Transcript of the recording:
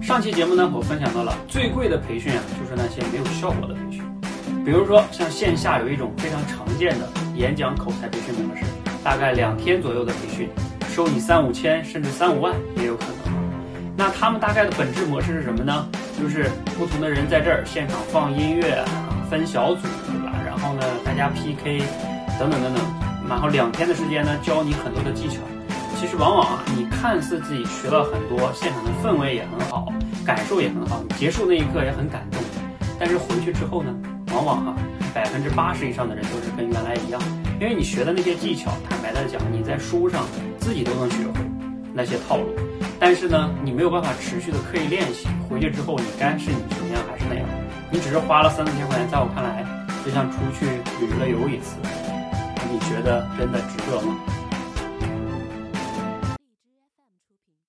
上期节目呢，我分享到了最贵的培训啊，就是那些没有效果的培训。比如说，像线下有一种非常常见的演讲口才培训模式，大概两天左右的培训，收你三五千甚至三五万也有可能。那他们大概的本质模式是什么呢？就是不同的人在这儿现场放音乐，分小组，对吧？然后呢，大家 PK，等等等等，然后两天的时间呢，教你很多的技巧。其实往往啊，你看似自己学了很多，现场的氛围也很好，感受也很好，结束那一刻也很感动。但是回去之后呢，往往哈，百分之八十以上的人都是跟原来一样，因为你学的那些技巧，坦白的讲，你在书上自己都能学会那些套路，但是呢，你没有办法持续的刻意练习，回去之后你该是你什么样还是那样，你只是花了三四千块钱，在我看来，就像出去旅了游一次，你觉得真的值得吗？